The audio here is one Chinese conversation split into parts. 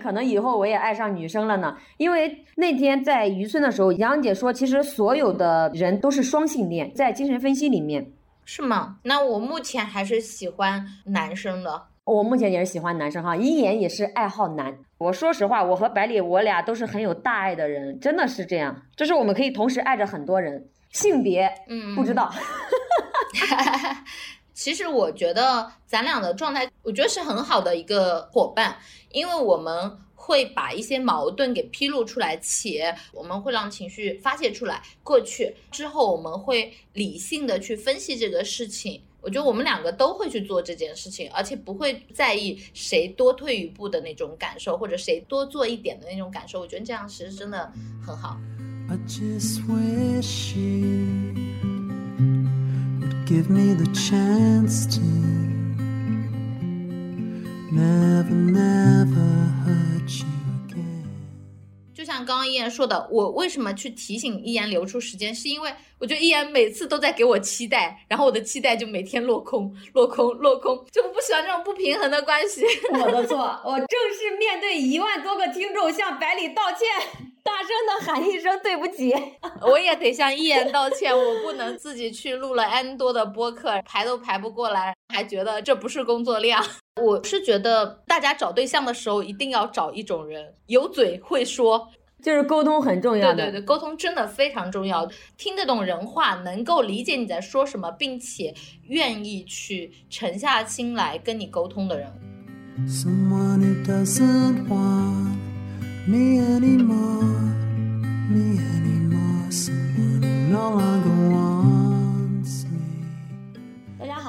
可能以后我也爱上女生了呢。因为那天在渔村的时候，杨姐说，其实所有的人都是双性恋，在精神分析里面。是吗？那我目前还是喜欢男生的。我目前也是喜欢男生哈，一眼也是爱好男。我说实话，我和百里，我俩都是很有大爱的人，真的是这样。就是我们可以同时爱着很多人，性别，嗯，不知道。其实我觉得咱俩的状态，我觉得是很好的一个伙伴，因为我们。会把一些矛盾给披露出来，且我们会让情绪发泄出来。过去之后，我们会理性的去分析这个事情。我觉得我们两个都会去做这件事情，而且不会在意谁多退一步的那种感受，或者谁多做一点的那种感受。我觉得这样其实真的很好。give me the chance to never, never hurt you. 就像刚刚一言说的，我为什么去提醒一言留出时间，是因为我觉得一言每次都在给我期待，然后我的期待就每天落空，落空，落空，就我不喜欢这种不平衡的关系。我的错，我正式面对一万多个听众向百里道歉。大声的喊一声对不起，我也得向一言道歉。我不能自己去录了 N 多的播客，排都排不过来，还觉得这不是工作量。我是觉得大家找对象的时候一定要找一种人，有嘴会说，就是沟通很重要。对对对，沟通真的非常重要，听得懂人话，能够理解你在说什么，并且愿意去沉下心来跟你沟通的人。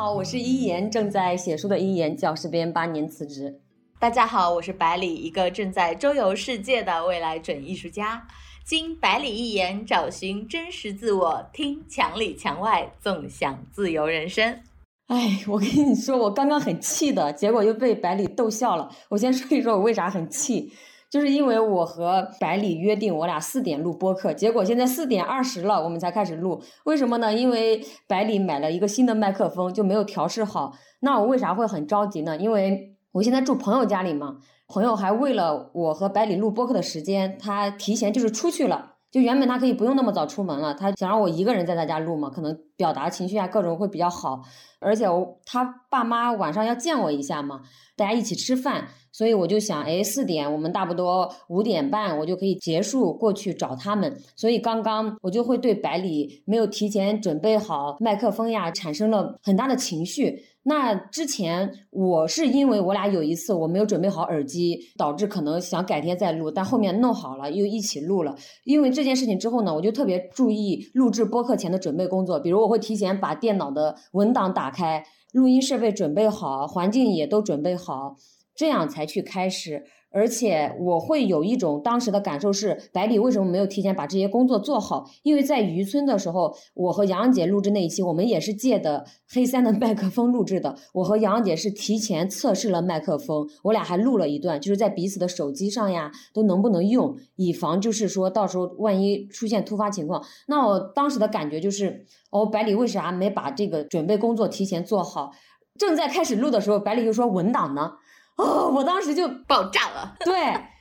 好，我是一言，正在写书的一言，教师编八年辞职。大家好，我是百里，一个正在周游世界的未来准艺术家。经百里一言，找寻真实自我，听墙里墙外，纵享自由人生。哎，我跟你说，我刚刚很气的，结果又被百里逗笑了。我先说一说，我为啥很气。就是因为我和百里约定，我俩四点录播客，结果现在四点二十了，我们才开始录。为什么呢？因为百里买了一个新的麦克风，就没有调试好。那我为啥会很着急呢？因为我现在住朋友家里嘛，朋友还为了我和百里录播客的时间，他提前就是出去了。就原本他可以不用那么早出门了，他想让我一个人在他家录嘛，可能表达情绪啊各种会比较好。而且我他爸妈晚上要见我一下嘛，大家一起吃饭。所以我就想，哎，四点我们差不多五点半我就可以结束过去找他们。所以刚刚我就会对百里没有提前准备好麦克风呀，产生了很大的情绪。那之前我是因为我俩有一次我没有准备好耳机，导致可能想改天再录，但后面弄好了又一起录了。因为这件事情之后呢，我就特别注意录制播客前的准备工作，比如我会提前把电脑的文档打开，录音设备准备好，环境也都准备好。这样才去开始，而且我会有一种当时的感受是，百里为什么没有提前把这些工作做好？因为在渔村的时候，我和杨姐录制那一期，我们也是借的黑三的麦克风录制的。我和杨姐是提前测试了麦克风，我俩还录了一段，就是在彼此的手机上呀，都能不能用，以防就是说到时候万一出现突发情况。那我当时的感觉就是，哦，百里为啥没把这个准备工作提前做好？正在开始录的时候，百里就说文档呢。哦，我当时就爆炸了，对，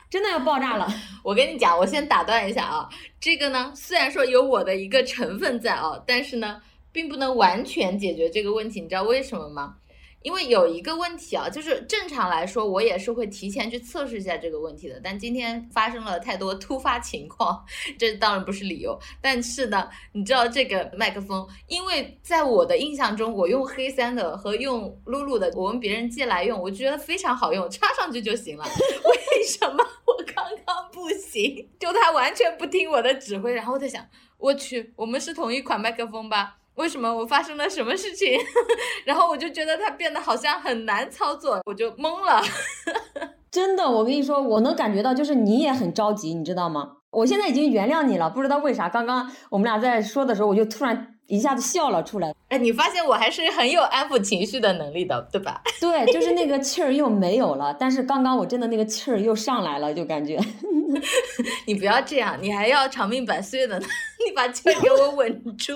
真的要爆炸了。我跟你讲，我先打断一下啊，这个呢，虽然说有我的一个成分在啊，但是呢，并不能完全解决这个问题，你知道为什么吗？因为有一个问题啊，就是正常来说，我也是会提前去测试一下这个问题的。但今天发生了太多突发情况，这当然不是理由。但是呢，你知道这个麦克风，因为在我的印象中，我用黑三的和用露露的，我问别人借来用，我觉得非常好用，插上去就行了。为什么我刚刚不行？就他完全不听我的指挥。然后我在想，我去，我们是同一款麦克风吧？为什么我发生了什么事情？然后我就觉得它变得好像很难操作，我就懵了。真的，我跟你说，我能感觉到，就是你也很着急，你知道吗？我现在已经原谅你了，不知道为啥，刚刚我们俩在说的时候，我就突然一下子笑了出来。哎，你发现我还是很有安抚情绪的能力的，对吧？对，就是那个气儿又没有了，但是刚刚我真的那个气儿又上来了，就感觉。你不要这样，你还要长命百岁的呢，你把气儿给我稳住。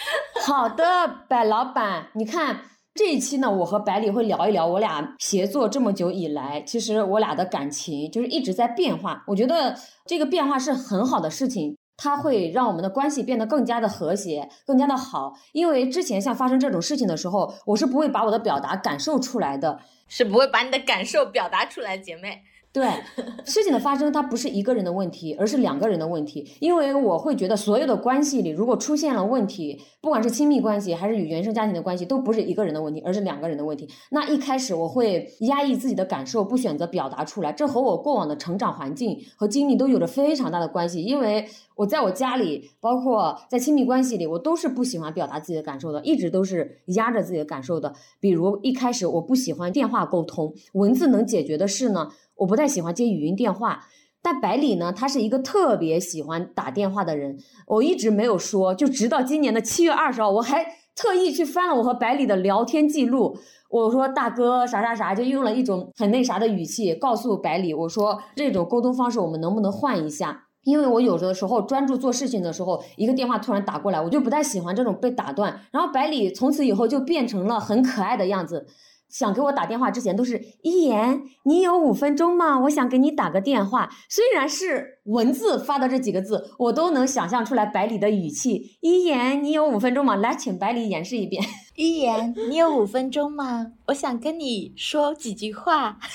好的，白老板，你看这一期呢，我和百里会聊一聊我俩协作这么久以来，其实我俩的感情就是一直在变化。我觉得这个变化是很好的事情，它会让我们的关系变得更加的和谐，更加的好。因为之前像发生这种事情的时候，我是不会把我的表达感受出来的，是不会把你的感受表达出来，姐妹。对 事情的发生，它不是一个人的问题，而是两个人的问题。因为我会觉得，所有的关系里，如果出现了问题，不管是亲密关系还是与原生家庭的关系，都不是一个人的问题，而是两个人的问题。那一开始我会压抑自己的感受，不选择表达出来，这和我过往的成长环境和经历都有着非常大的关系。因为我在我家里，包括在亲密关系里，我都是不喜欢表达自己的感受的，一直都是压着自己的感受的。比如一开始我不喜欢电话沟通，文字能解决的事呢。我不太喜欢接语音电话，但百里呢，他是一个特别喜欢打电话的人。我一直没有说，就直到今年的七月二十号，我还特意去翻了我和百里的聊天记录。我说大哥啥啥啥，就用了一种很那啥的语气告诉百里，我说这种沟通方式我们能不能换一下？因为我有的时候专注做事情的时候，一个电话突然打过来，我就不太喜欢这种被打断。然后百里从此以后就变成了很可爱的样子。想给我打电话之前都是一言，你有五分钟吗？我想给你打个电话。虽然是文字发的这几个字，我都能想象出来百里的语气。一言，你有五分钟吗？来，请百里演示一遍。一言，你有五分钟吗？我想跟你说几句话。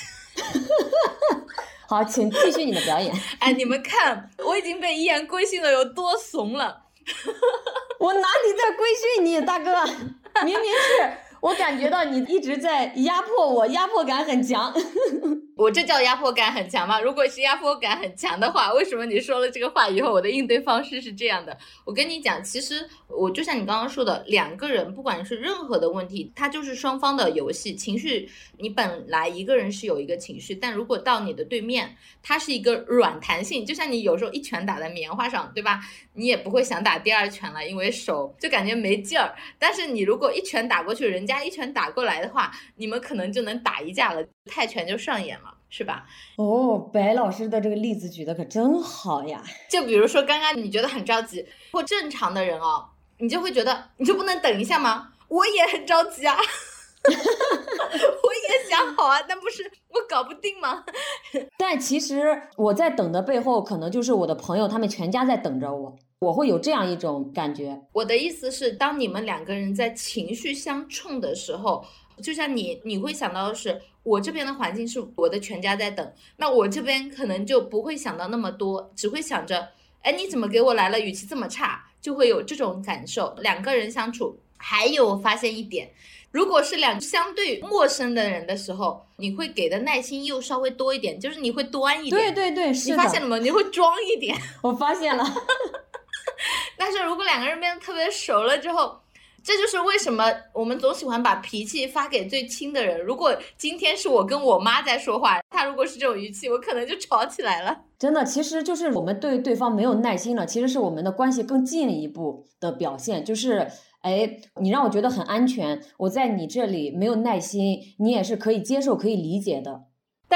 好，请继续你的表演。哎，你们看，我已经被一言规训的有多怂了。我哪里在规训你，大哥？明明是。我感觉到你一直在压迫我，压迫感很强。我这叫压迫感很强吗？如果是压迫感很强的话，为什么你说了这个话以后，我的应对方式是这样的？我跟你讲，其实我就像你刚刚说的，两个人不管是任何的问题，它就是双方的游戏。情绪，你本来一个人是有一个情绪，但如果到你的对面，它是一个软弹性，就像你有时候一拳打在棉花上，对吧？你也不会想打第二拳了，因为手就感觉没劲儿。但是你如果一拳打过去，人家一拳打过来的话，你们可能就能打一架了，泰拳就上演了。是吧？哦，白老师的这个例子举的可真好呀！就比如说刚刚你觉得很着急，或正常的人哦，你就会觉得你就不能等一下吗？我也很着急啊，我也想好啊，但不是我搞不定吗？但其实我在等的背后，可能就是我的朋友他们全家在等着我，我会有这样一种感觉。我的意思是，当你们两个人在情绪相冲的时候。就像你，你会想到的是，我这边的环境是我的全家在等，那我这边可能就不会想到那么多，只会想着，哎，你怎么给我来了语气这么差，就会有这种感受。两个人相处，还有我发现一点，如果是两相对陌生的人的时候，你会给的耐心又稍微多一点，就是你会端一点。对对对，你发现了吗？你会装一点。我发现了。但是如果两个人变得特别熟了之后。这就是为什么我们总喜欢把脾气发给最亲的人。如果今天是我跟我妈在说话，她如果是这种语气，我可能就吵起来了。真的，其实就是我们对对方没有耐心了，其实是我们的关系更进一步的表现。就是，哎，你让我觉得很安全，我在你这里没有耐心，你也是可以接受、可以理解的。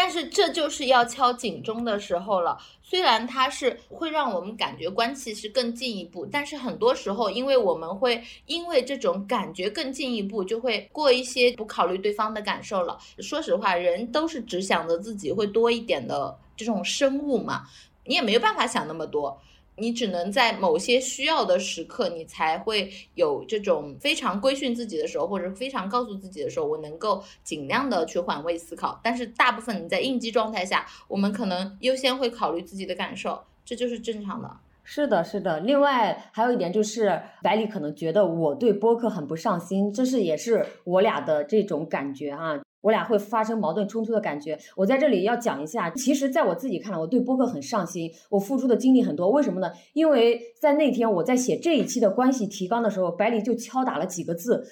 但是这就是要敲警钟的时候了。虽然它是会让我们感觉关系是更进一步，但是很多时候，因为我们会因为这种感觉更进一步，就会过一些不考虑对方的感受了。说实话，人都是只想着自己会多一点的这种生物嘛，你也没有办法想那么多。你只能在某些需要的时刻，你才会有这种非常规训自己的时候，或者非常告诉自己的时候，我能够尽量的去换位思考。但是大部分你在应激状态下，我们可能优先会考虑自己的感受，这就是正常的。是的，是的。另外还有一点就是，百里可能觉得我对播客很不上心，这是也是我俩的这种感觉哈。我俩会发生矛盾冲突的感觉。我在这里要讲一下，其实，在我自己看来，我对播客很上心，我付出的精力很多。为什么呢？因为在那天我在写这一期的关系提纲的时候，百里就敲打了几个字。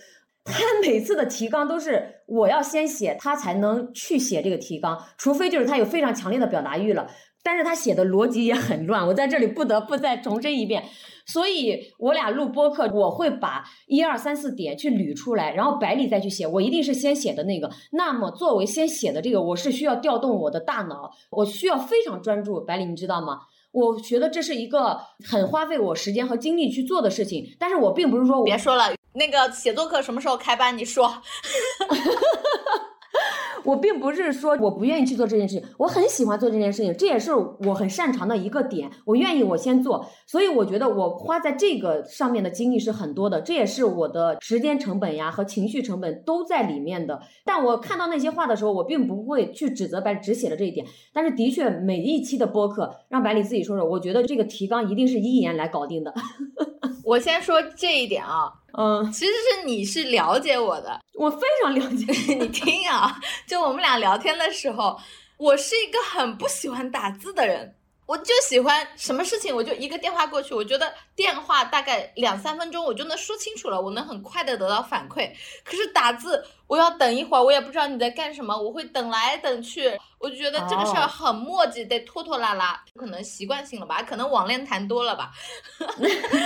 他每次的提纲都是我要先写，他才能去写这个提纲，除非就是他有非常强烈的表达欲了。但是他写的逻辑也很乱，我在这里不得不再重申一遍。所以我俩录播客，我会把一二三四点去捋出来，然后百里再去写，我一定是先写的那个。那么作为先写的这个，我是需要调动我的大脑，我需要非常专注。百里，你知道吗？我觉得这是一个很花费我时间和精力去做的事情。但是我并不是说别说了。那个写作课什么时候开班？你说。我并不是说我不愿意去做这件事情，我很喜欢做这件事情，这也是我很擅长的一个点。我愿意，我先做。所以我觉得我花在这个上面的精力是很多的，这也是我的时间成本呀和情绪成本都在里面的。但我看到那些话的时候，我并不会去指责白只写了这一点。但是的确，每一期的播客让百里自己说说，我觉得这个提纲一定是一言来搞定的。我先说这一点啊。嗯，其实是你是了解我的，我非常了解 你听啊，就我们俩聊天的时候，我是一个很不喜欢打字的人。我就喜欢什么事情，我就一个电话过去，我觉得电话大概两三分钟我就能说清楚了，我能很快的得到反馈。可是打字，我要等一会儿，我也不知道你在干什么，我会等来等去，我就觉得这个事儿很磨叽，得拖拖拉拉，可能习惯性了吧，可能网恋谈多了吧。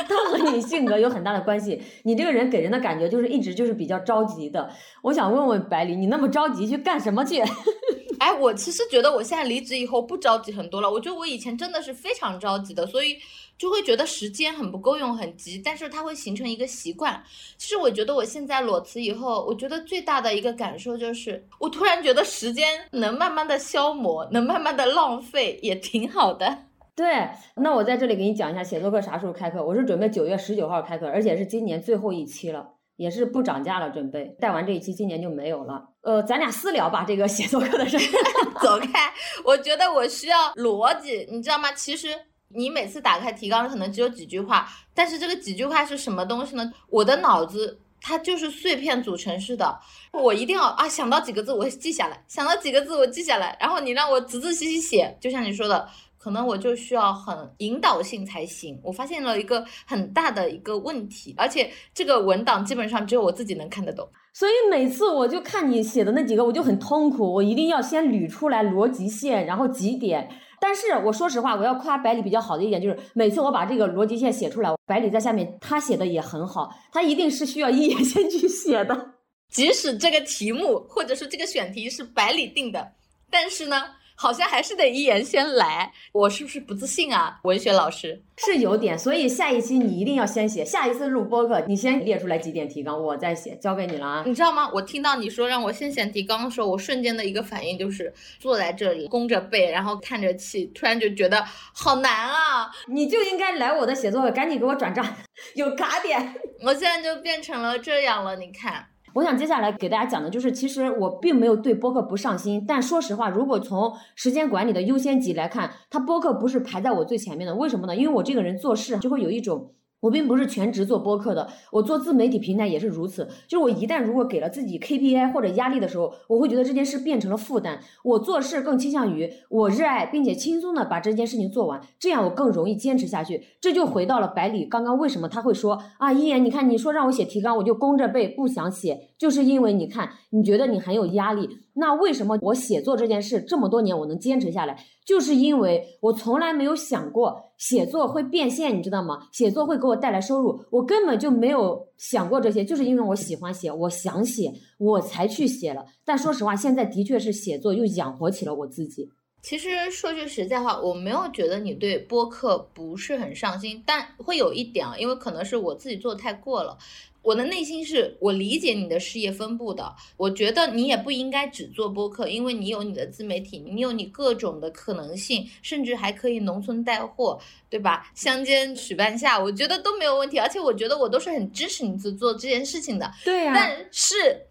它和你性格有很大的关系，你这个人给人的感觉就是一直就是比较着急的。我想问问白里，你那么着急去干什么去？哎，我其实觉得我现在离职以后不着急很多了。我觉得我以前真的是非常着急的，所以就会觉得时间很不够用，很急。但是它会形成一个习惯。其实我觉得我现在裸辞以后，我觉得最大的一个感受就是，我突然觉得时间能慢慢的消磨，能慢慢的浪费，也挺好的。对，那我在这里给你讲一下写作课啥时候开课。我是准备九月十九号开课，而且是今年最后一期了。也是不涨价了，准备带完这一期，今年就没有了。呃，咱俩私聊吧，这个写作课的事。走开，我觉得我需要逻辑，你知道吗？其实你每次打开提纲可能只有几句话，但是这个几句话是什么东西呢？我的脑子它就是碎片组成式的，我一定要啊想到几个字我记下来，想到几个字我记下来，然后你让我仔仔细细写，就像你说的。可能我就需要很引导性才行。我发现了一个很大的一个问题，而且这个文档基本上只有我自己能看得懂。所以每次我就看你写的那几个，我就很痛苦。我一定要先捋出来逻辑线，然后几点。但是我说实话，我要夸百里比较好的一点就是，每次我把这个逻辑线写出来，百里在下面他写的也很好。他一定是需要一眼先去写的，即使这个题目或者是这个选题是百里定的，但是呢。好像还是得一言先来，我是不是不自信啊？文学老师是有点，所以下一期你一定要先写。下一次录播课，你先列出来几点提纲，我再写，交给你了啊。你知道吗？我听到你说让我先写提纲的时候，我瞬间的一个反应就是坐在这里弓着背，然后叹着气，突然就觉得好难啊！你就应该来我的写作课，赶紧给我转账，有卡点。我现在就变成了这样了，你看。我想接下来给大家讲的就是，其实我并没有对播客不上心，但说实话，如果从时间管理的优先级来看，它播客不是排在我最前面的。为什么呢？因为我这个人做事就会有一种。我并不是全职做播客的，我做自媒体平台也是如此。就是我一旦如果给了自己 KPI 或者压力的时候，我会觉得这件事变成了负担。我做事更倾向于我热爱并且轻松的把这件事情做完，这样我更容易坚持下去。这就回到了百里刚刚为什么他会说啊，一言，你看你说让我写提纲，我就弓着背不想写，就是因为你看你觉得你很有压力。那为什么我写作这件事这么多年我能坚持下来？就是因为我从来没有想过写作会变现，你知道吗？写作会给我带来收入，我根本就没有想过这些。就是因为我喜欢写，我想写，我才去写了。但说实话，现在的确是写作又养活起了我自己。其实说句实在话，我没有觉得你对播客不是很上心，但会有一点啊，因为可能是我自己做的太过了。我的内心是我理解你的事业分布的，我觉得你也不应该只做播客，因为你有你的自媒体，你有你各种的可能性，甚至还可以农村带货，对吧？乡间许半夏，我觉得都没有问题，而且我觉得我都是很支持你去做这件事情的。对呀，但是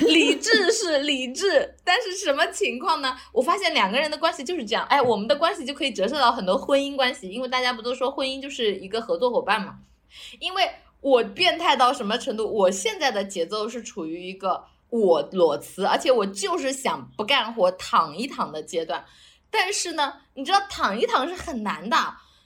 理智是理智，但是什么情况呢？我发现两个人的关系就是这样，哎，我们的关系就可以折射到很多婚姻关系，因为大家不都说婚姻就是一个合作伙伴嘛，因为。我变态到什么程度？我现在的节奏是处于一个我裸辞，而且我就是想不干活躺一躺的阶段。但是呢，你知道躺一躺是很难的，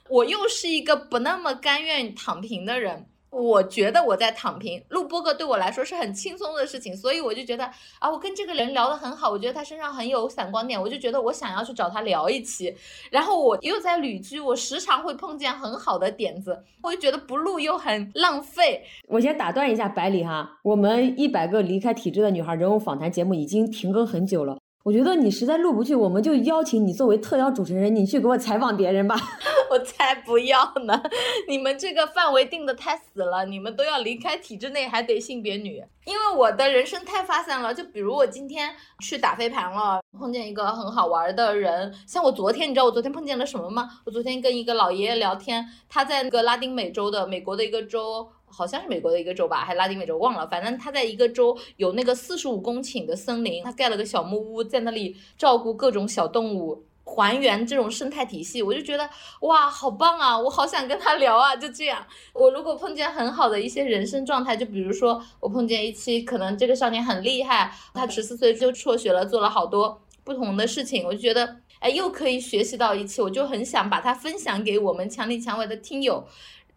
我又是一个不那么甘愿躺平的人。我觉得我在躺平录播客对我来说是很轻松的事情，所以我就觉得啊，我跟这个人聊得很好，我觉得他身上很有闪光点，我就觉得我想要去找他聊一期。然后我又在旅居，我时常会碰见很好的点子，我就觉得不录又很浪费。我先打断一下百里哈，我们一百个离开体制的女孩人物访谈节目已经停更很久了。我觉得你实在录不去，我们就邀请你作为特邀主持人，你去给我采访别人吧。我才不要呢！你们这个范围定的太死了，你们都要离开体制内还得性别女，因为我的人生太发散了。就比如我今天去打飞盘了，碰见一个很好玩的人，像我昨天，你知道我昨天碰见了什么吗？我昨天跟一个老爷爷聊天，他在那个拉丁美洲的美国的一个州。好像是美国的一个州吧，还拉丁美洲忘了。反正他在一个州有那个四十五公顷的森林，他盖了个小木屋，在那里照顾各种小动物，还原这种生态体系。我就觉得哇，好棒啊！我好想跟他聊啊。就这样，我如果碰见很好的一些人生状态，就比如说我碰见一期可能这个少年很厉害，他十四岁就辍学了，做了好多不同的事情，我就觉得哎，又可以学习到一期，我就很想把它分享给我们强力强外的听友。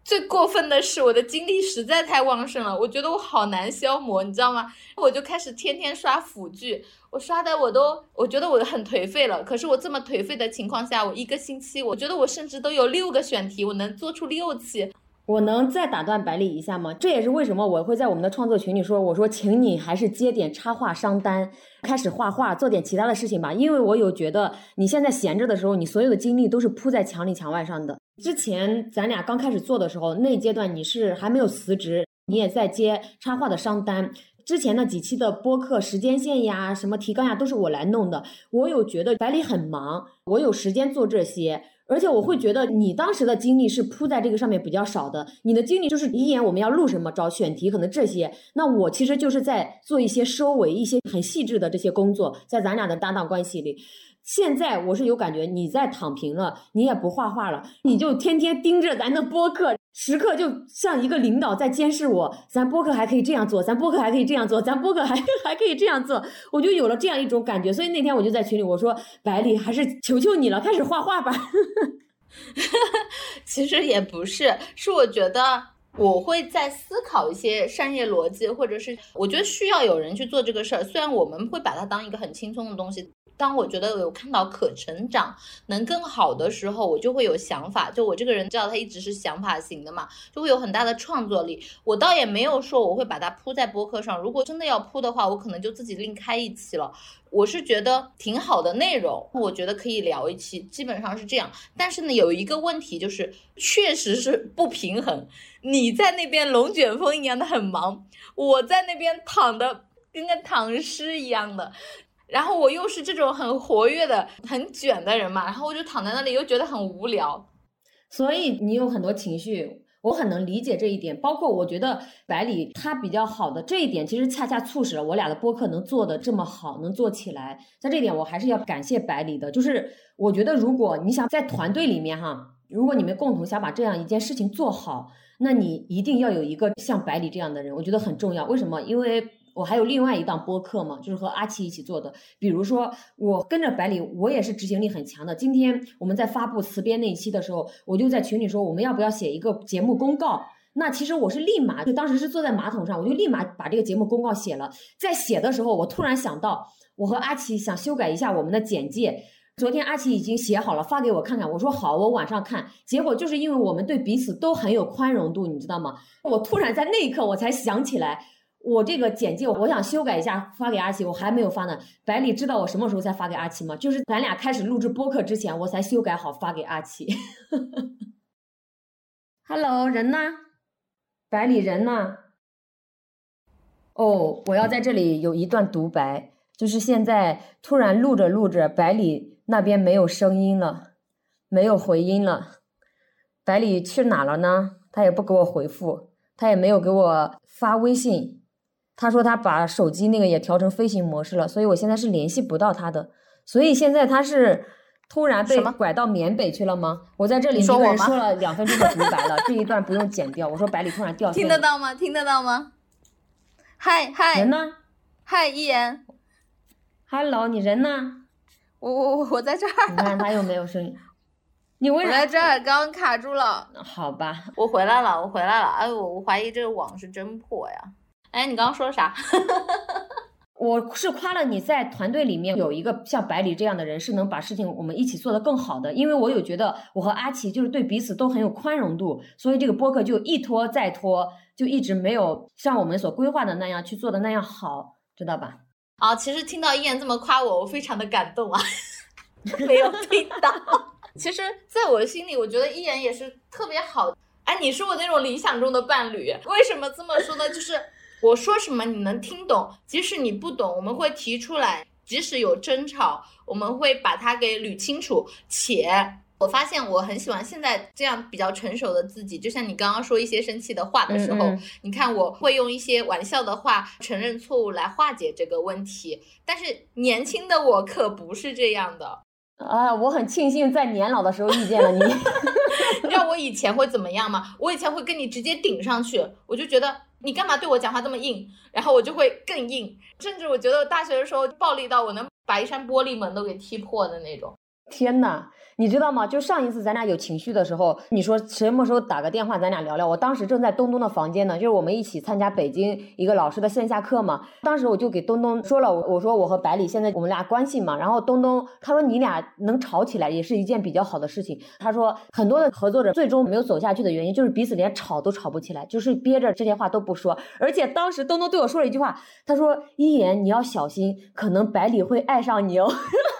最过分的是，我的精力实在太旺盛了，我觉得我好难消磨，你知道吗？我就开始天天刷腐剧，我刷的我都，我觉得我很颓废了。可是我这么颓废的情况下，我一个星期，我觉得我甚至都有六个选题，我能做出六期。我能再打断百里一下吗？这也是为什么我会在我们的创作群里说，我说请你还是接点插画商单，开始画画，做点其他的事情吧。因为我有觉得你现在闲着的时候，你所有的精力都是扑在墙里墙外上的。之前咱俩刚开始做的时候，那阶段你是还没有辞职，你也在接插画的商单。之前那几期的播客时间线呀、什么提纲呀，都是我来弄的。我有觉得百里很忙，我有时间做这些。而且我会觉得你当时的精力是扑在这个上面比较少的，你的精力就是遗言我们要录什么，找选题，可能这些。那我其实就是在做一些收尾、一些很细致的这些工作，在咱俩的搭档关系里。现在我是有感觉，你在躺平了，你也不画画了，你就天天盯着咱的播客，时刻就像一个领导在监视我。咱播客还可以这样做，咱播客还可以这样做，咱播客还 还可以这样做，我就有了这样一种感觉。所以那天我就在群里我说：“百里，还是求求你了，开始画画吧。”其实也不是，是我觉得我会在思考一些商业逻辑，或者是我觉得需要有人去做这个事儿。虽然我们会把它当一个很轻松的东西。当我觉得有看到可成长能更好的时候，我就会有想法。就我这个人知道他一直是想法型的嘛，就会有很大的创作力。我倒也没有说我会把它铺在播客上，如果真的要铺的话，我可能就自己另开一期了。我是觉得挺好的内容，我觉得可以聊一期，基本上是这样。但是呢，有一个问题就是，确实是不平衡。你在那边龙卷风一样的很忙，我在那边躺的跟个躺尸一样的。然后我又是这种很活跃的、很卷的人嘛，然后我就躺在那里，又觉得很无聊。所以你有很多情绪，我很能理解这一点。包括我觉得百里他比较好的这一点，其实恰恰促使了我俩的播客能做的这么好，能做起来。在这一点，我还是要感谢百里的。就是我觉得，如果你想在团队里面哈，如果你们共同想把这样一件事情做好，那你一定要有一个像百里这样的人，我觉得很重要。为什么？因为。我还有另外一档播客嘛，就是和阿奇一起做的。比如说，我跟着百里，我也是执行力很强的。今天我们在发布词编那一期的时候，我就在群里说，我们要不要写一个节目公告？那其实我是立马，就当时是坐在马桶上，我就立马把这个节目公告写了。在写的时候，我突然想到，我和阿奇想修改一下我们的简介。昨天阿奇已经写好了，发给我看看。我说好，我晚上看。结果就是因为我们对彼此都很有宽容度，你知道吗？我突然在那一刻，我才想起来。我这个简介，我想修改一下，发给阿奇，我还没有发呢。百里知道我什么时候才发给阿奇吗？就是咱俩开始录制播客之前，我才修改好发给阿奇。Hello，人呢？百里人呢？哦，我要在这里有一段独白，就是现在突然录着录着，百里那边没有声音了，没有回音了。百里去哪了呢？他也不给我回复，他也没有给我发微信。他说他把手机那个也调成飞行模式了，所以我现在是联系不到他的。所以现在他是突然被拐到缅北去了吗？我在这里一个人说了两分钟的独白了，这一段不用剪掉。我说百里突然掉线，听得到吗？听得到吗？嗨嗨，人呢？嗨，一言，Hello，你人呢？我我我我在这儿。你看他又没有声音，你为啥？我在这儿，刚刚卡住了。好吧，我回来了，我回来了。哎，我我怀疑这个网是真破呀。哎，你刚刚说的啥？我是夸了你在团队里面有一个像百里这样的人，是能把事情我们一起做得更好的。因为我有觉得我和阿奇就是对彼此都很有宽容度，所以这个播客就一拖再拖，就一直没有像我们所规划的那样去做的那样好，知道吧？啊，其实听到一言这么夸我，我非常的感动啊。没有听到。其实，在我心里，我觉得一言也是特别好。哎，你是我那种理想中的伴侣。为什么这么说呢？就是我说什么你能听懂，即使你不懂，我们会提出来；即使有争吵，我们会把它给捋清楚。且我发现我很喜欢现在这样比较成熟的自己。就像你刚刚说一些生气的话的时候，你看我会用一些玩笑的话承认错误来化解这个问题。但是年轻的我可不是这样的。啊，我很庆幸在年老的时候遇见了你。你知道我以前会怎么样吗？我以前会跟你直接顶上去，我就觉得你干嘛对我讲话这么硬，然后我就会更硬，甚至我觉得大学的时候暴力到我能把一扇玻璃门都给踢破的那种。天哪，你知道吗？就上一次咱俩有情绪的时候，你说什么时候打个电话咱俩聊聊？我当时正在东东的房间呢，就是我们一起参加北京一个老师的线下课嘛。当时我就给东东说了，我我说我和百里现在我们俩关系嘛。然后东东他说你俩能吵起来也是一件比较好的事情。他说很多的合作者最终没有走下去的原因就是彼此连吵都吵不起来，就是憋着这些话都不说。而且当时东东对我说了一句话，他说一言你要小心，可能百里会爱上你哦。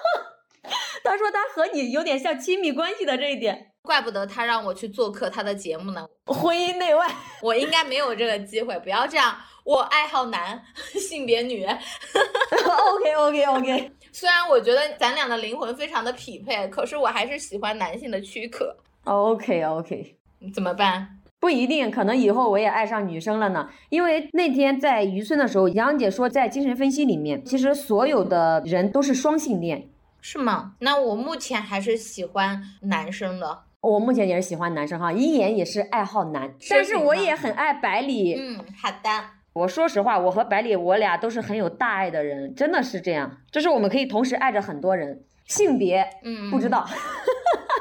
他说他和你有点像亲密关系的这一点，怪不得他让我去做客他的节目呢。婚姻内外，我应该没有这个机会。不要这样，我爱好男，性别女。OK OK OK。虽然我觉得咱俩的灵魂非常的匹配，可是我还是喜欢男性的躯壳。OK OK。怎么办？不一定，可能以后我也爱上女生了呢。因为那天在渔村的时候，杨姐说，在精神分析里面，其实所有的人都是双性恋。是吗？那我目前还是喜欢男生的。我目前也是喜欢男生哈，一言也是爱好男，但是我也很爱百里。嗯，好的。我说实话，我和百里，我俩都是很有大爱的人，真的是这样。就是我们可以同时爱着很多人，性别，嗯，不知道。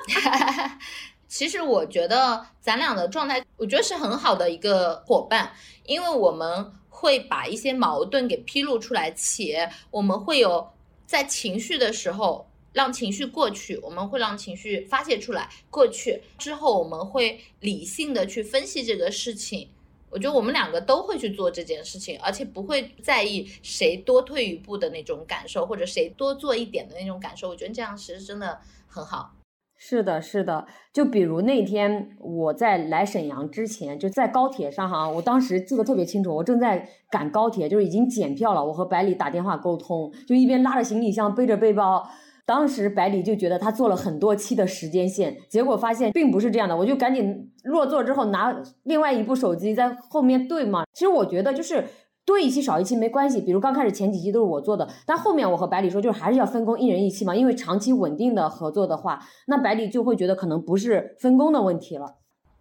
其实我觉得咱俩的状态，我觉得是很好的一个伙伴，因为我们会把一些矛盾给披露出来，且我们会有。在情绪的时候，让情绪过去，我们会让情绪发泄出来。过去之后，我们会理性的去分析这个事情。我觉得我们两个都会去做这件事情，而且不会在意谁多退一步的那种感受，或者谁多做一点的那种感受。我觉得这样其实真的很好。是的，是的，就比如那天我在来沈阳之前，就在高铁上哈，我当时记得特别清楚，我正在赶高铁，就是已经检票了，我和百里打电话沟通，就一边拉着行李箱，背着背包，当时百里就觉得他做了很多期的时间线，结果发现并不是这样的，我就赶紧落座之后拿另外一部手机在后面对嘛，其实我觉得就是。多一期少一期没关系，比如刚开始前几期都是我做的，但后面我和百里说，就是还是要分工，一人一期嘛。因为长期稳定的合作的话，那百里就会觉得可能不是分工的问题了。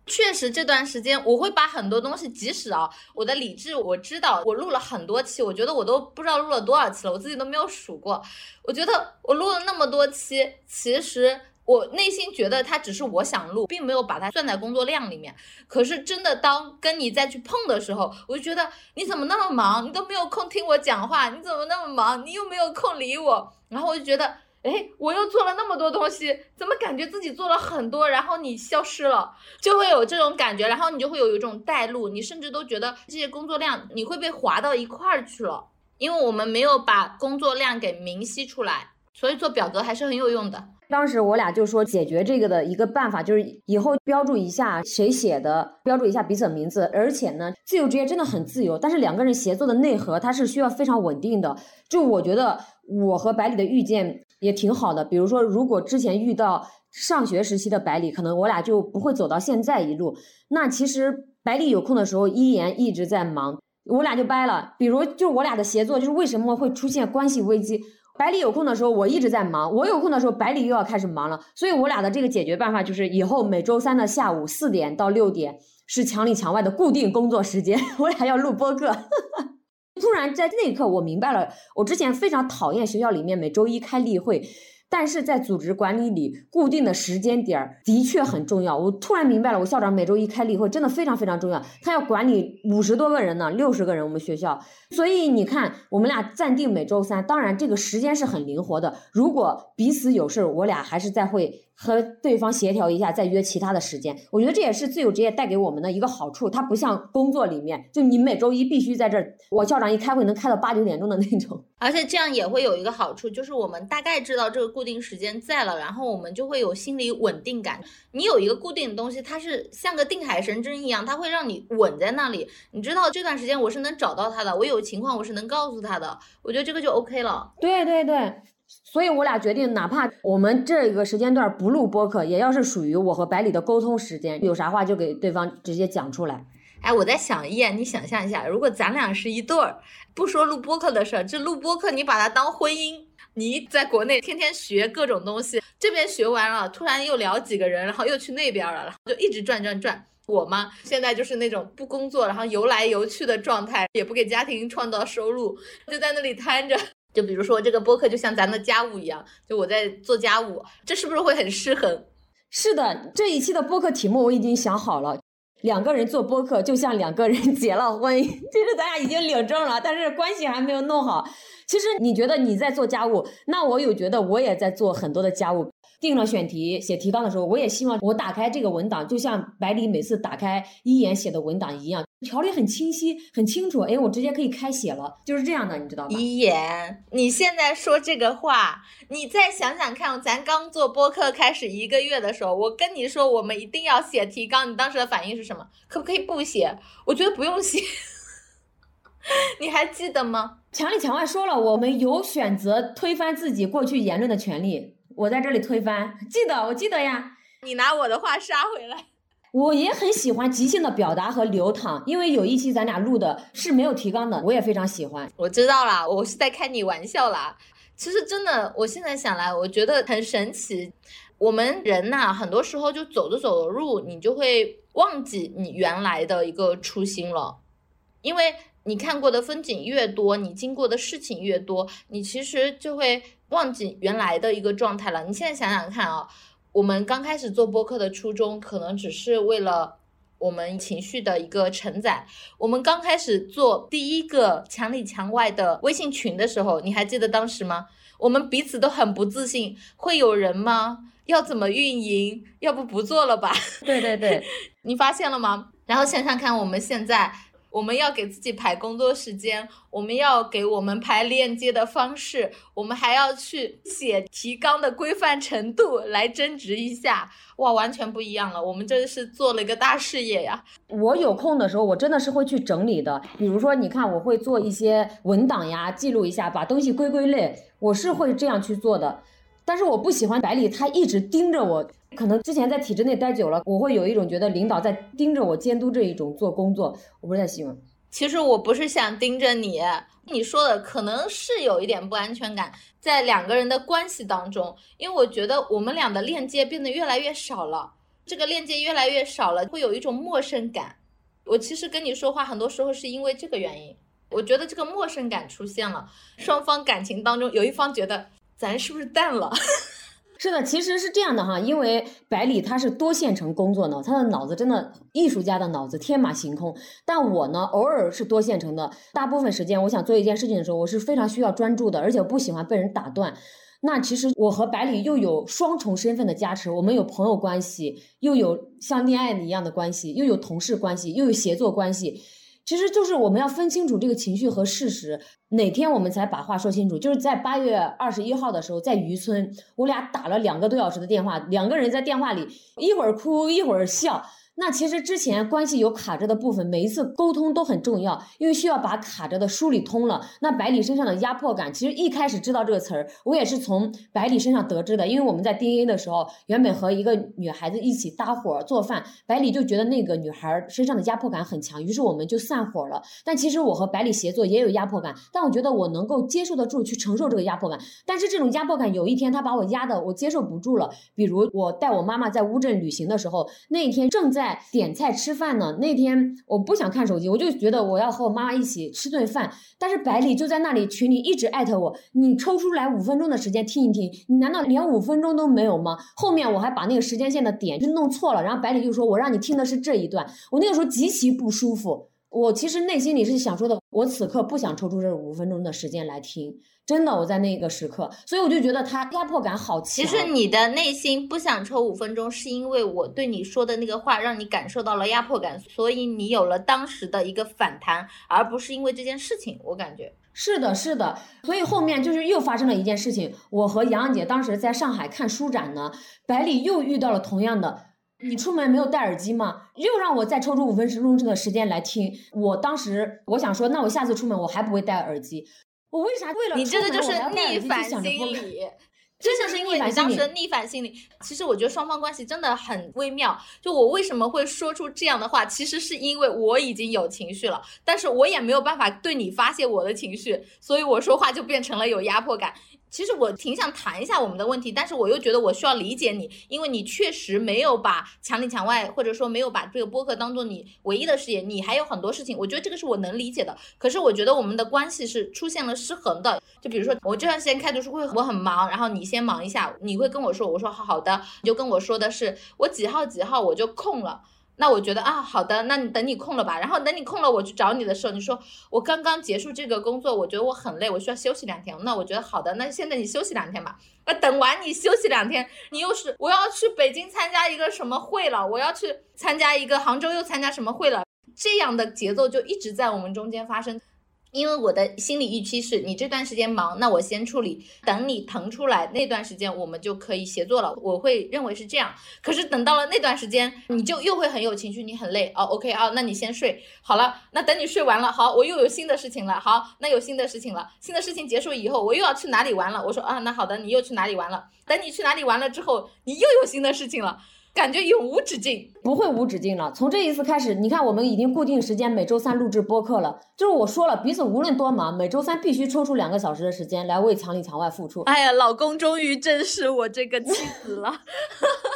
确实这段时间我会把很多东西，即使啊，我的理智我知道我录了很多期，我觉得我都不知道录了多少期了，我自己都没有数过。我觉得我录了那么多期，其实。我内心觉得他只是我想录，并没有把它算在工作量里面。可是真的当跟你再去碰的时候，我就觉得你怎么那么忙，你都没有空听我讲话，你怎么那么忙，你又没有空理我。然后我就觉得，哎，我又做了那么多东西，怎么感觉自己做了很多，然后你消失了，就会有这种感觉。然后你就会有一种带路，你甚至都觉得这些工作量你会被划到一块儿去了，因为我们没有把工作量给明晰出来，所以做表格还是很有用的。当时我俩就说解决这个的一个办法，就是以后标注一下谁写的，标注一下彼此的名字。而且呢，自由职业真的很自由，但是两个人协作的内核它是需要非常稳定的。就我觉得我和百里的遇见也挺好的。比如说，如果之前遇到上学时期的百里，可能我俩就不会走到现在一路。那其实百里有空的时候，一言一直在忙，我俩就掰了。比如就我俩的协作，就是为什么会出现关系危机？百里有空的时候，我一直在忙；我有空的时候，百里又要开始忙了。所以，我俩的这个解决办法就是，以后每周三的下午四点到六点是墙里墙外的固定工作时间，我俩要录播客。突然在那一刻，我明白了，我之前非常讨厌学校里面每周一开例会。但是在组织管理里，固定的时间点儿的确很重要。我突然明白了，我校长每周一开例会真的非常非常重要。他要管理五十多个人呢，六十个人我们学校。所以你看，我们俩暂定每周三，当然这个时间是很灵活的。如果彼此有事儿，我俩还是再会和对方协调一下，再约其他的时间。我觉得这也是自由职业带给我们的一个好处，它不像工作里面，就你每周一必须在这儿，我校长一开会能开到八九点钟的那种。而且这样也会有一个好处，就是我们大概知道这个固定时间在了，然后我们就会有心理稳定感。你有一个固定的东西，它是像个定海神针一样，它会让你稳在那里。你知道这段时间我是能找到他的，我有情况我是能告诉他的。我觉得这个就 OK 了。对对对。所以我俩决定，哪怕我们这个时间段不录播客，也要是属于我和百里的沟通时间，有啥话就给对方直接讲出来。哎，我在想，燕，你想象一下，如果咱俩是一对儿，不说录播客的事儿，这录播客你把它当婚姻，你在国内天天学各种东西，这边学完了，突然又聊几个人，然后又去那边了，然后就一直转转转。我嘛，现在就是那种不工作，然后游来游去的状态，也不给家庭创造收入，就在那里瘫着。就比如说这个播客就像咱的家务一样，就我在做家务，这是不是会很失衡？是的，这一期的播客题目我已经想好了，两个人做播客就像两个人 结了婚，其实咱俩已经领证了，但是关系还没有弄好。其实你觉得你在做家务，那我有觉得我也在做很多的家务。定了选题、写提纲的时候，我也希望我打开这个文档，就像百里每次打开一言写的文档一样，条理很清晰、很清楚。哎，我直接可以开写了，就是这样的，你知道吗？一言，你现在说这个话，你再想想看，咱刚做播客开始一个月的时候，我跟你说我们一定要写提纲，你当时的反应是什么？可不可以不写？我觉得不用写，你还记得吗？墙里墙外说了，我们有选择推翻自己过去言论的权利。我在这里推翻，记得我记得呀。你拿我的话杀回来。我也很喜欢即兴的表达和流淌，因为有一期咱俩录的是没有提纲的，我也非常喜欢。我知道啦，我是在开你玩笑啦。其实真的，我现在想来，我觉得很神奇。我们人呐，很多时候就走着走着路，你就会忘记你原来的一个初心了，因为你看过的风景越多，你经过的事情越多，你其实就会。忘记原来的一个状态了。你现在想想看啊，我们刚开始做播客的初衷，可能只是为了我们情绪的一个承载。我们刚开始做第一个墙里墙外的微信群的时候，你还记得当时吗？我们彼此都很不自信，会有人吗？要怎么运营？要不不做了吧？对对对，你发现了吗？然后想想看，我们现在。我们要给自己排工作时间，我们要给我们排链接的方式，我们还要去写提纲的规范程度来争执一下，哇，完全不一样了。我们真是做了一个大事业呀！我有空的时候，我真的是会去整理的。比如说，你看，我会做一些文档呀，记录一下，把东西归归类，我是会这样去做的。但是我不喜欢百里，他一直盯着我。可能之前在体制内待久了，我会有一种觉得领导在盯着我监督这一种做工作，我不太喜欢。其实我不是想盯着你，你说的可能是有一点不安全感在两个人的关系当中，因为我觉得我们俩的链接变得越来越少了，这个链接越来越少了，会有一种陌生感。我其实跟你说话很多时候是因为这个原因，我觉得这个陌生感出现了，双方感情当中有一方觉得。咱是不是淡了？是的，其实是这样的哈，因为百里他是多线程工作呢，他的脑子真的艺术家的脑子天马行空。但我呢，偶尔是多线程的，大部分时间我想做一件事情的时候，我是非常需要专注的，而且不喜欢被人打断。那其实我和百里又有双重身份的加持，我们有朋友关系，又有像恋爱一样的关系，又有同事关系，又有协作关系。其实就是我们要分清楚这个情绪和事实，哪天我们才把话说清楚？就是在八月二十一号的时候，在渔村，我俩打了两个多小时的电话，两个人在电话里一会儿哭一会儿笑。那其实之前关系有卡着的部分，每一次沟通都很重要，因为需要把卡着的梳理通了。那百里身上的压迫感，其实一开始知道这个词儿，我也是从百里身上得知的。因为我们在 DNA 的时候，原本和一个女孩子一起搭伙做饭，百里就觉得那个女孩身上的压迫感很强，于是我们就散伙了。但其实我和百里协作也有压迫感，但我觉得我能够接受得住去承受这个压迫感。但是这种压迫感有一天他把我压的我接受不住了。比如我带我妈妈在乌镇旅行的时候，那一天正在。点菜吃饭呢？那天我不想看手机，我就觉得我要和我妈妈一起吃顿饭。但是百里就在那里群里一直艾特我，你抽出来五分钟的时间听一听，你难道连五分钟都没有吗？后面我还把那个时间线的点就弄错了，然后百里就说我让你听的是这一段，我那个时候极其不舒服。我其实内心里是想说的，我此刻不想抽出这五分钟的时间来听，真的，我在那个时刻，所以我就觉得他压迫感好强。其实你的内心不想抽五分钟，是因为我对你说的那个话让你感受到了压迫感，所以你有了当时的一个反弹，而不是因为这件事情。我感觉是的，是的，所以后面就是又发生了一件事情，我和杨洋姐当时在上海看书展呢，百里又遇到了同样的。你出门没有戴耳机吗？又让我再抽出五分钟的时间来听。我当时我想说，那我下次出门我还不会戴耳机。我为啥为了你这个就是逆反心理，真的是因为你当时的逆反心理。其实我觉得双方关系真的很微妙。就我为什么会说出这样的话，其实是因为我已经有情绪了，但是我也没有办法对你发泄我的情绪，所以我说话就变成了有压迫感。其实我挺想谈一下我们的问题，但是我又觉得我需要理解你，因为你确实没有把墙里墙外，或者说没有把这个播客当做你唯一的事业，你还有很多事情，我觉得这个是我能理解的。可是我觉得我们的关系是出现了失衡的，就比如说我这段时间开读书会我很忙，然后你先忙一下，你会跟我说，我说好的，你就跟我说的是我几号几号我就空了。那我觉得啊，好的，那你等你空了吧，然后等你空了，我去找你的时候，你说我刚刚结束这个工作，我觉得我很累，我需要休息两天。那我觉得好的，那现在你休息两天吧。那等完你休息两天，你又是我要去北京参加一个什么会了，我要去参加一个杭州又参加什么会了，这样的节奏就一直在我们中间发生。因为我的心理预期是你这段时间忙，那我先处理，等你腾出来那段时间，我们就可以协作了。我会认为是这样。可是等到了那段时间，你就又会很有情绪，你很累哦。OK 啊，那你先睡好了。那等你睡完了，好，我又有新的事情了。好，那有新的事情了，新的事情结束以后，我又要去哪里玩了？我说啊，那好的，你又去哪里玩了？等你去哪里玩了之后，你又有新的事情了。感觉永无止境，不会无止境了。从这一次开始，你看我们已经固定时间每周三录制播客了。就是我说了，彼此无论多忙，每周三必须抽出两个小时的时间来为墙里墙外付出。哎呀，老公终于正视我这个妻子了。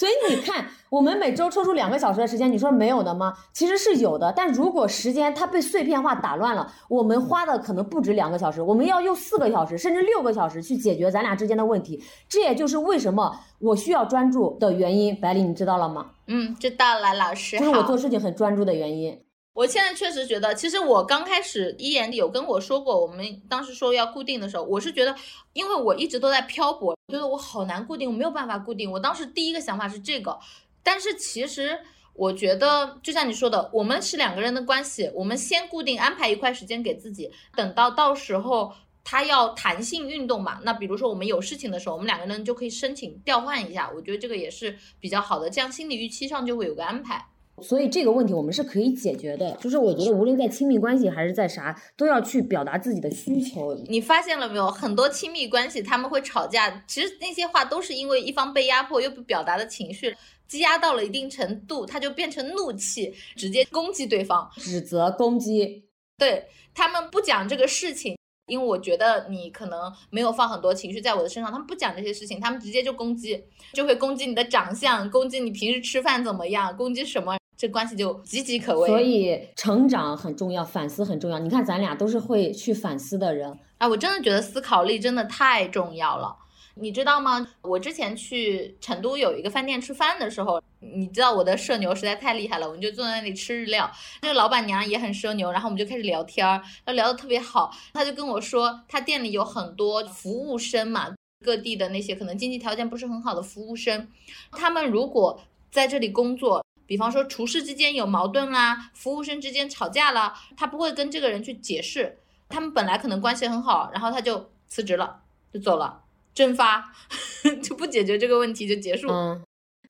所以你看，我们每周抽出两个小时的时间，你说没有的吗？其实是有的。但如果时间它被碎片化打乱了，我们花的可能不止两个小时，我们要用四个小时甚至六个小时去解决咱俩之间的问题。这也就是为什么我需要专注的原因。白丽，你知道了吗？嗯，知道了，老师。这是我做事情很专注的原因。我现在确实觉得，其实我刚开始一言有跟我说过，我们当时说要固定的时候，我是觉得，因为我一直都在漂泊，觉得我好难固定，我没有办法固定。我当时第一个想法是这个，但是其实我觉得，就像你说的，我们是两个人的关系，我们先固定安排一块时间给自己，等到到时候他要弹性运动嘛，那比如说我们有事情的时候，我们两个人就可以申请调换一下，我觉得这个也是比较好的，这样心理预期上就会有个安排。所以这个问题我们是可以解决的，就是我觉得无论在亲密关系还是在啥，都要去表达自己的需求。你发现了没有？很多亲密关系他们会吵架，其实那些话都是因为一方被压迫又不表达的情绪积压到了一定程度，他就变成怒气，直接攻击对方，指责攻击。对他们不讲这个事情，因为我觉得你可能没有放很多情绪在我的身上，他们不讲这些事情，他们直接就攻击，就会攻击你的长相，攻击你平时吃饭怎么样，攻击什么。这关系就岌岌可危，所以成长很重要，反思很重要。你看，咱俩都是会去反思的人啊！我真的觉得思考力真的太重要了，你知道吗？我之前去成都有一个饭店吃饭的时候，你知道我的社牛实在太厉害了，我们就坐在那里吃日料，那个老板娘也很社牛，然后我们就开始聊天儿，聊得特别好。他就跟我说，他店里有很多服务生嘛，各地的那些可能经济条件不是很好的服务生，他们如果在这里工作。比方说，厨师之间有矛盾啦，服务生之间吵架了，他不会跟这个人去解释，他们本来可能关系很好，然后他就辞职了，就走了，蒸发，就不解决这个问题就结束。嗯，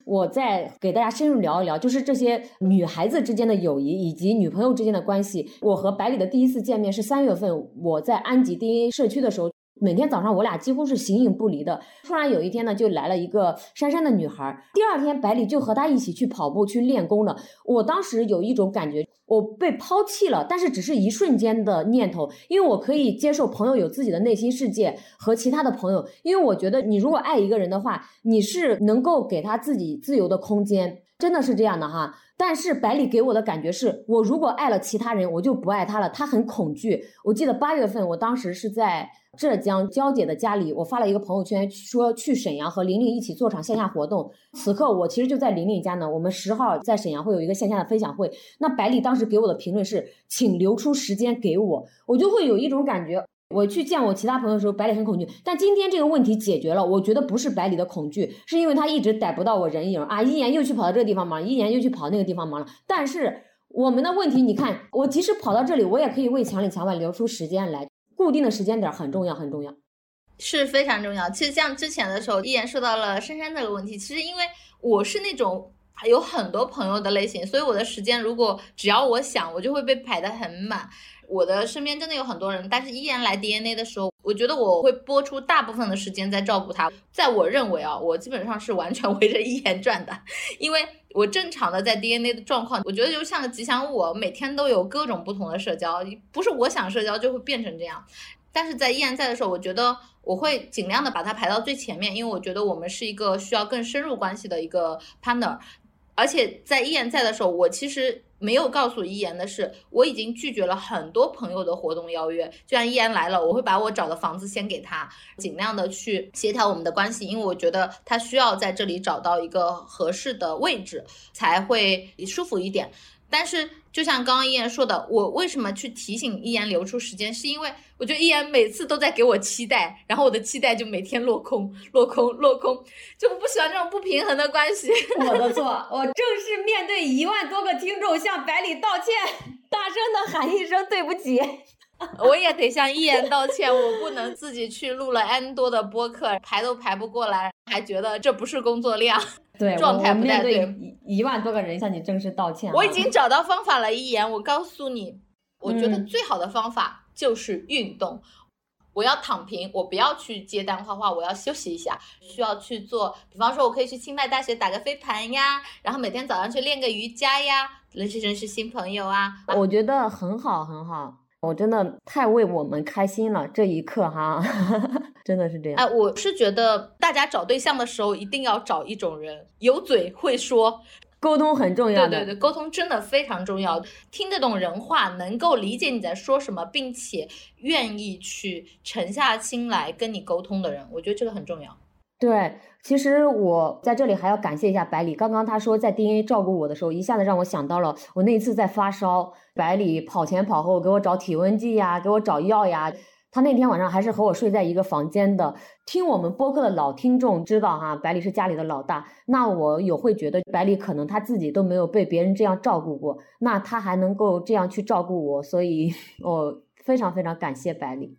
我再给大家深入聊一聊，就是这些女孩子之间的友谊以及女朋友之间的关系。我和百里的第一次见面是三月份，我在安吉 DNA 社区的时候。每天早上我俩几乎是形影不离的。突然有一天呢，就来了一个珊珊的女孩。第二天，百里就和她一起去跑步、去练功了。我当时有一种感觉，我被抛弃了，但是只是一瞬间的念头，因为我可以接受朋友有自己的内心世界和其他的朋友，因为我觉得你如果爱一个人的话，你是能够给他自己自由的空间。真的是这样的哈。但是百里给我的感觉是，我如果爱了其他人，我就不爱他了。他很恐惧。我记得八月份，我当时是在浙江娇姐的家里，我发了一个朋友圈，说去沈阳和玲玲一起做场线下活动。此刻我其实就在玲玲家呢。我们十号在沈阳会有一个线下的分享会。那百里当时给我的评论是，请留出时间给我，我就会有一种感觉。我去见我其他朋友的时候，百里很恐惧，但今天这个问题解决了。我觉得不是百里的恐惧，是因为他一直逮不到我人影啊！一言又去跑到这个地方忙，一言又去跑那个地方忙了。但是我们的问题，你看，我即使跑到这里，我也可以为墙里墙外留出时间来。固定的时间点很重要，很重要，是非常重要。其实像之前的时候，依然说到了珊珊这个问题，其实因为我是那种有很多朋友的类型，所以我的时间如果只要我想，我就会被排得很满。我的身边真的有很多人，但是依然来 DNA 的时候，我觉得我会播出大部分的时间在照顾他。在我认为啊，我基本上是完全 围着一言转的，因为我正常的在 DNA 的状况，我觉得就像个吉祥物，每天都有各种不同的社交，不是我想社交就会变成这样。但是在依然在的时候，我觉得我会尽量的把它排到最前面，因为我觉得我们是一个需要更深入关系的一个 partner。而且在依然在的时候，我其实没有告诉依言的是，我已经拒绝了很多朋友的活动邀约。既然依言来了，我会把我找的房子先给他，尽量的去协调我们的关系，因为我觉得他需要在这里找到一个合适的位置，才会舒服一点。但是，就像刚刚一言说的，我为什么去提醒一言留出时间？是因为我觉得一言每次都在给我期待，然后我的期待就每天落空，落空，落空，就不喜欢这种不平衡的关系。我的错，我正式面对一万多个听众向百里道歉，大声的喊一声对不起。我也得向一言道歉，我不能自己去录了 N 多的播客，排都排不过来，还觉得这不是工作量，对，状态不太对。一一万多个人向你正式道歉，我已经找到方法了。一言，我告诉你，我觉得最好的方法就是运动。我要躺平，我不要去接单画画，我要休息一下，需要去做，比方说，我可以去清迈大学打个飞盘呀，然后每天早上去练个瑜伽呀，认识认识新朋友啊。我觉得很好，很好。我真的太为我们开心了，这一刻哈，真的是这样。哎，我是觉得大家找对象的时候一定要找一种人，有嘴会说，沟通很重要的。对对对，沟通真的非常重要，听得懂人话，能够理解你在说什么，并且愿意去沉下心来跟你沟通的人，我觉得这个很重要。对，其实我在这里还要感谢一下百里。刚刚他说在 DNA 照顾我的时候，一下子让我想到了我那一次在发烧，百里跑前跑后给我找体温计呀，给我找药呀。他那天晚上还是和我睡在一个房间的。听我们播客的老听众知道哈，百里是家里的老大。那我有会觉得百里可能他自己都没有被别人这样照顾过，那他还能够这样去照顾我，所以 我非常非常感谢百里。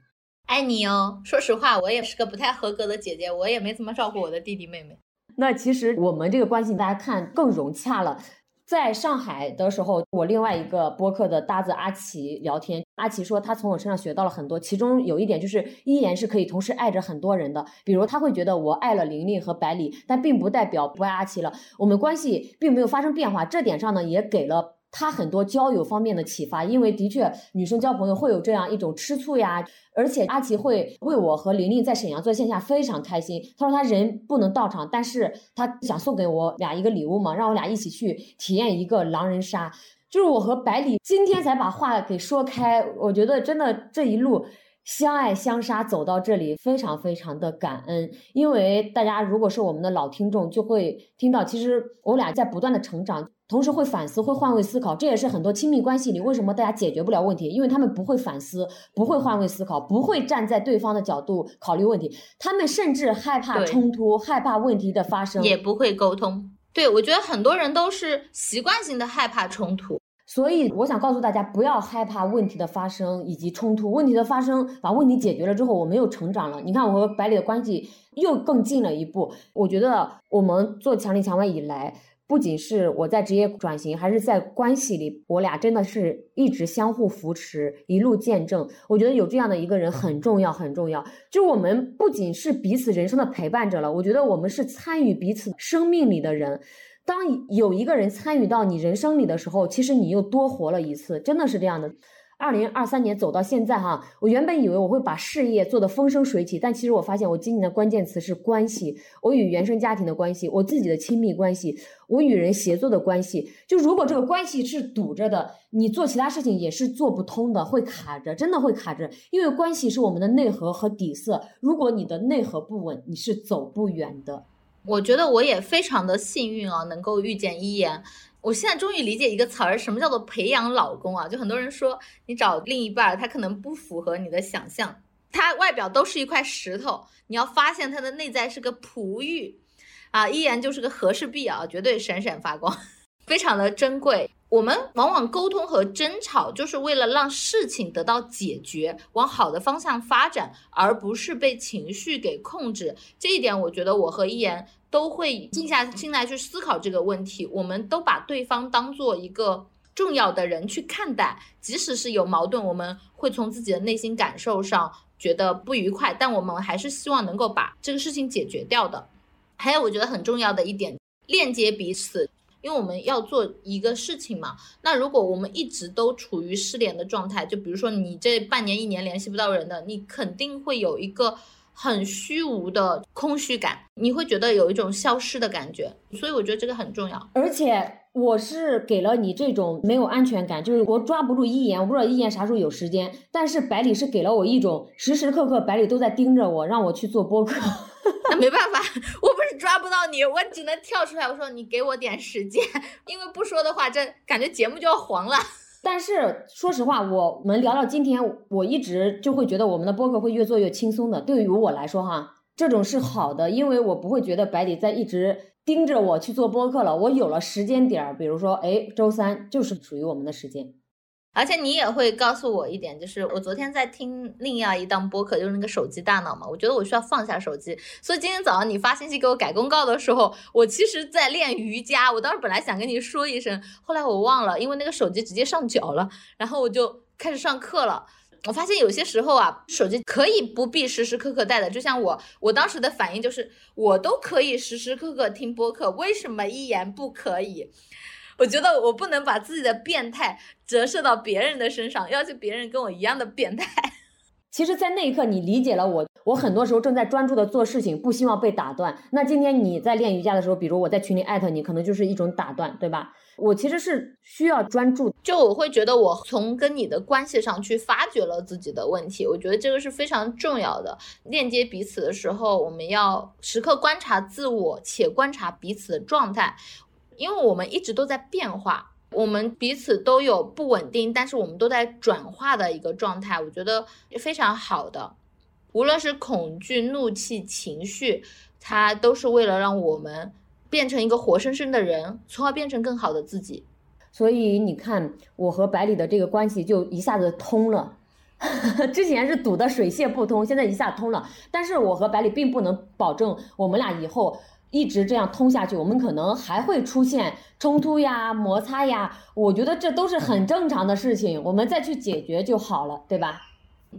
爱你哦！说实话，我也是个不太合格的姐姐，我也没怎么照顾我的弟弟妹妹。那其实我们这个关系，大家看更融洽了。在上海的时候，我另外一个播客的搭子阿奇聊天，阿奇说他从我身上学到了很多，其中有一点就是依然是可以同时爱着很多人的。比如他会觉得我爱了玲玲和百里，但并不代表不爱阿奇了。我们关系并没有发生变化，这点上呢，也给了。他很多交友方面的启发，因为的确女生交朋友会有这样一种吃醋呀，而且阿奇会为我和玲玲在沈阳做线下非常开心。他说他人不能到场，但是他想送给我俩一个礼物嘛，让我俩一起去体验一个狼人杀。就是我和百里今天才把话给说开，我觉得真的这一路。相爱相杀走到这里，非常非常的感恩，因为大家如果是我们的老听众，就会听到，其实我俩在不断的成长，同时会反思，会换位思考，这也是很多亲密关系里为什么大家解决不了问题，因为他们不会反思，不会换位思考，不会站在对方的角度考虑问题，他们甚至害怕冲突，害怕问题的发生，也不会沟通。对，我觉得很多人都是习惯性的害怕冲突。所以我想告诉大家，不要害怕问题的发生以及冲突。问题的发生，把问题解决了之后，我们又成长了。你看，我和百里的关系又更近了一步。我觉得我们做强力墙外以来，不仅是我在职业转型，还是在关系里，我俩真的是一直相互扶持，一路见证。我觉得有这样的一个人很重要，很重要。就我们不仅是彼此人生的陪伴者了，我觉得我们是参与彼此生命里的人。当有一个人参与到你人生里的时候，其实你又多活了一次，真的是这样的。二零二三年走到现在哈，我原本以为我会把事业做得风生水起，但其实我发现我今年的关键词是关系，我与原生家庭的关系，我自己的亲密关系，我与人协作的关系。就如果这个关系是堵着的，你做其他事情也是做不通的，会卡着，真的会卡着。因为关系是我们的内核和底色，如果你的内核不稳，你是走不远的。我觉得我也非常的幸运啊，能够遇见一言。我现在终于理解一个词儿，什么叫做培养老公啊？就很多人说你找另一半，他可能不符合你的想象，他外表都是一块石头，你要发现他的内在是个璞玉啊，依然就是个和氏璧啊，绝对闪闪发光，非常的珍贵。我们往往沟通和争吵，就是为了让事情得到解决，往好的方向发展，而不是被情绪给控制。这一点，我觉得我和一言都会静下心来去思考这个问题。我们都把对方当做一个重要的人去看待，即使是有矛盾，我们会从自己的内心感受上觉得不愉快，但我们还是希望能够把这个事情解决掉的。还有，我觉得很重要的一点，链接彼此。因为我们要做一个事情嘛，那如果我们一直都处于失联的状态，就比如说你这半年一年联系不到人的，你肯定会有一个很虚无的空虚感，你会觉得有一种消失的感觉，所以我觉得这个很重要。而且我是给了你这种没有安全感，就是我抓不住一言，我不知道一言啥时候有时间，但是百里是给了我一种时时刻刻百里都在盯着我，让我去做播客。那没办法，我不是抓不到你，我只能跳出来。我说你给我点时间，因为不说的话，这感觉节目就要黄了。但是说实话，我们聊到今天，我一直就会觉得我们的播客会越做越轻松的。对于我来说，哈，这种是好的，因为我不会觉得白底在一直盯着我去做播客了。我有了时间点儿，比如说，哎，周三就是属于我们的时间。而且你也会告诉我一点，就是我昨天在听另外一档播客，就是那个手机大脑嘛。我觉得我需要放下手机，所以今天早上你发信息给我改公告的时候，我其实在练瑜伽。我当时本来想跟你说一声，后来我忘了，因为那个手机直接上脚了，然后我就开始上课了。我发现有些时候啊，手机可以不必时时刻刻带的，就像我，我当时的反应就是，我都可以时时刻刻听播客，为什么一言不可以？我觉得我不能把自己的变态折射到别人的身上，要求别人跟我一样的变态。其实，在那一刻，你理解了我。我很多时候正在专注的做事情，不希望被打断。那今天你在练瑜伽的时候，比如我在群里艾特你，可能就是一种打断，对吧？我其实是需要专注，就我会觉得我从跟你的关系上去发掘了自己的问题。我觉得这个是非常重要的。链接彼此的时候，我们要时刻观察自我，且观察彼此的状态。因为我们一直都在变化，我们彼此都有不稳定，但是我们都在转化的一个状态，我觉得非常好的。无论是恐惧、怒气、情绪，它都是为了让我们变成一个活生生的人，从而变成更好的自己。所以你看，我和百里的这个关系就一下子通了，之前是堵得水泄不通，现在一下通了。但是我和百里并不能保证我们俩以后。一直这样通下去，我们可能还会出现冲突呀、摩擦呀。我觉得这都是很正常的事情，我们再去解决就好了，对吧？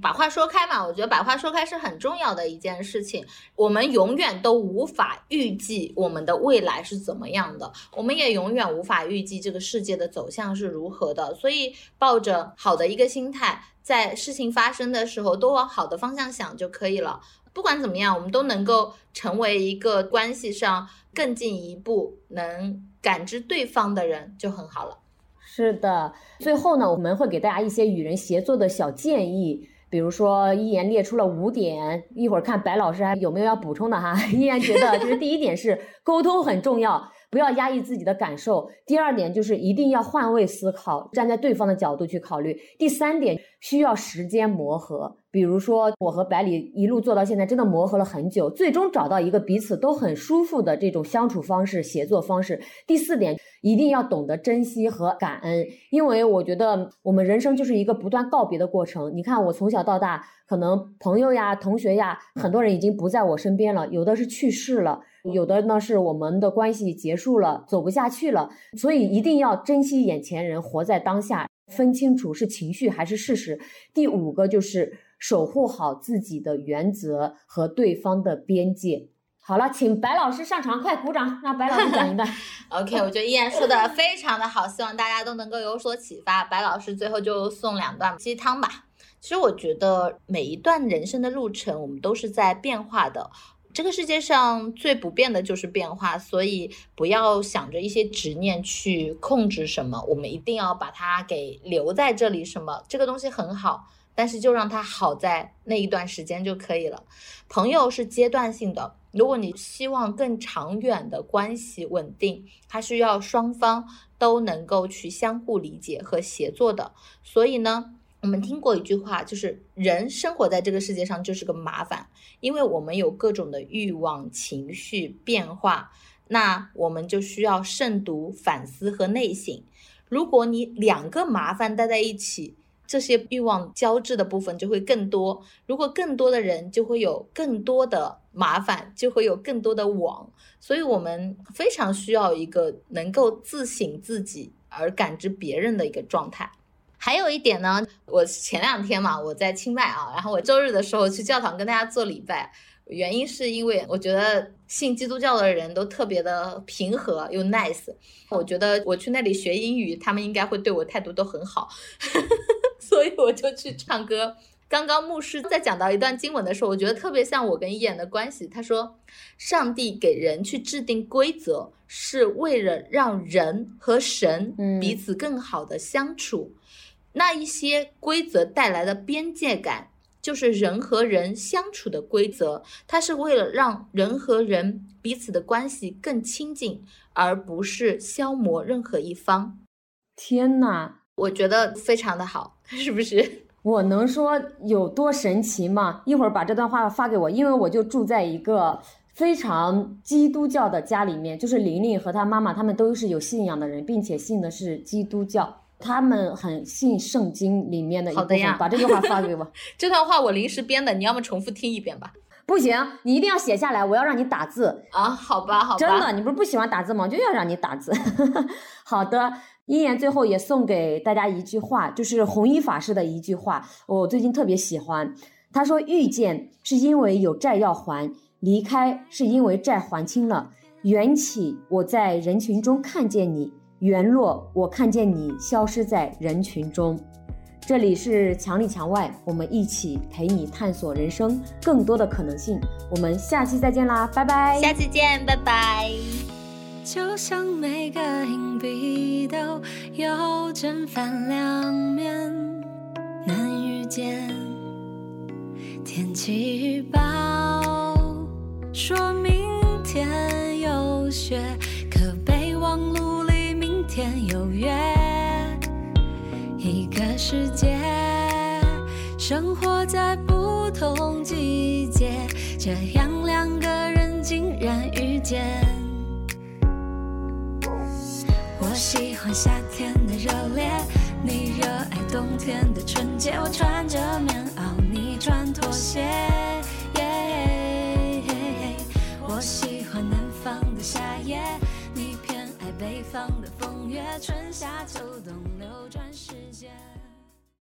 把话说开嘛，我觉得把话说开是很重要的一件事情。我们永远都无法预计我们的未来是怎么样的，我们也永远无法预计这个世界的走向是如何的。所以，抱着好的一个心态，在事情发生的时候都往好的方向想就可以了。不管怎么样，我们都能够成为一个关系上更进一步能感知对方的人，就很好了。是的，最后呢，我们会给大家一些与人协作的小建议，比如说一言列出了五点，一会儿看白老师还有没有要补充的哈。依然觉得就是第一点是沟通很重要。不要压抑自己的感受。第二点就是一定要换位思考，站在对方的角度去考虑。第三点需要时间磨合，比如说我和百里一路做到现在，真的磨合了很久，最终找到一个彼此都很舒服的这种相处方式、协作方式。第四点一定要懂得珍惜和感恩，因为我觉得我们人生就是一个不断告别的过程。你看我从小到大，可能朋友呀、同学呀，很多人已经不在我身边了，有的是去世了。有的呢是我们的关系结束了，走不下去了，所以一定要珍惜眼前人，活在当下，分清楚是情绪还是事实。第五个就是守护好自己的原则和对方的边界。好了，请白老师上场，快鼓掌，让白老师讲一段。OK，我觉得依然说的非常的好，希望大家都能够有所启发。白老师最后就送两段鸡汤吧。其实我觉得每一段人生的路程，我们都是在变化的。这个世界上最不变的就是变化，所以不要想着一些执念去控制什么，我们一定要把它给留在这里。什么这个东西很好，但是就让它好在那一段时间就可以了。朋友是阶段性的，如果你希望更长远的关系稳定，它需要双方都能够去相互理解和协作的。所以呢。我们听过一句话，就是人生活在这个世界上就是个麻烦，因为我们有各种的欲望、情绪变化，那我们就需要慎独、反思和内省。如果你两个麻烦待在一起，这些欲望交织的部分就会更多。如果更多的人，就会有更多的麻烦，就会有更多的网。所以，我们非常需要一个能够自省自己而感知别人的一个状态。还有一点呢，我前两天嘛，我在清迈啊，然后我周日的时候去教堂跟大家做礼拜，原因是因为我觉得信基督教的人都特别的平和又 nice，我觉得我去那里学英语，他们应该会对我态度都很好，所以我就去唱歌。刚刚牧师在讲到一段经文的时候，我觉得特别像我跟伊眼的关系。他说，上帝给人去制定规则，是为了让人和神彼此更好的相处。那一些规则带来的边界感，就是人和人相处的规则，它是为了让人和人彼此的关系更亲近，而不是消磨任何一方。天呐，我觉得非常的好，是不是？我能说有多神奇吗？一会儿把这段话发给我，因为我就住在一个非常基督教的家里面，就是玲玲和她妈妈，他们都是有信仰的人，并且信的是基督教。他们很信圣经里面的一部分，把这句话发给我。这段话我临时编的，你要么重复听一遍吧。不行，你一定要写下来，我要让你打字啊。好吧，好吧。真的，你不是不喜欢打字吗？就要让你打字。好的，一言最后也送给大家一句话，就是弘一法师的一句话，我最近特别喜欢。他说：“遇见是因为有债要还，离开是因为债还清了。缘起，我在人群中看见你。”缘落，我看见你消失在人群中。这里是墙里墙外，我们一起陪你探索人生更多的可能性。我们下期再见啦，拜拜！下期见，拜拜。就像每个硬币都有正反两面，难遇见。天气预报说明天有雪，可备忘录里。天有约，一个世界，生活在不同季节，这样两个人竟然遇见。我喜欢夏天的热烈，你热爱冬天的纯洁。我穿着棉袄，你穿拖鞋。春夏秋冬流转时间。